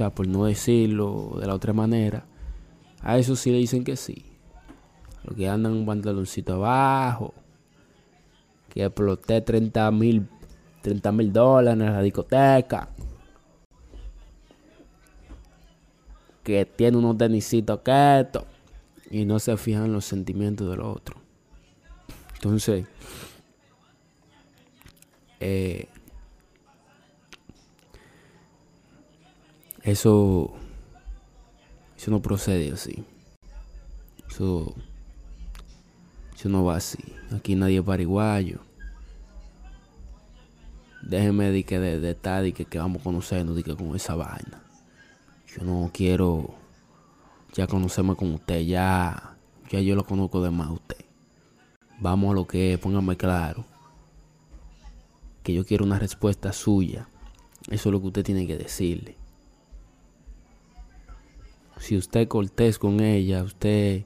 sea, por no decirlo de la otra manera, a eso sí le dicen que sí. Lo que andan un pantaloncito abajo, que exploté 30 mil 30 mil dólares en la discoteca. Que tiene unos tenisitos esto Y no se fijan en los sentimientos del otro. Entonces, eh, eso, eso no procede así. Eso, eso no va así. Aquí nadie es pariguayo. Déjeme de que de, estar y que, que, vamos conocernos de con esa vaina. Yo no quiero ya conocerme con usted, ya, ya yo lo conozco de más a usted. Vamos a lo que es, póngame claro. Que yo quiero una respuesta suya. Eso es lo que usted tiene que decirle. Si usted es cortés con ella, usted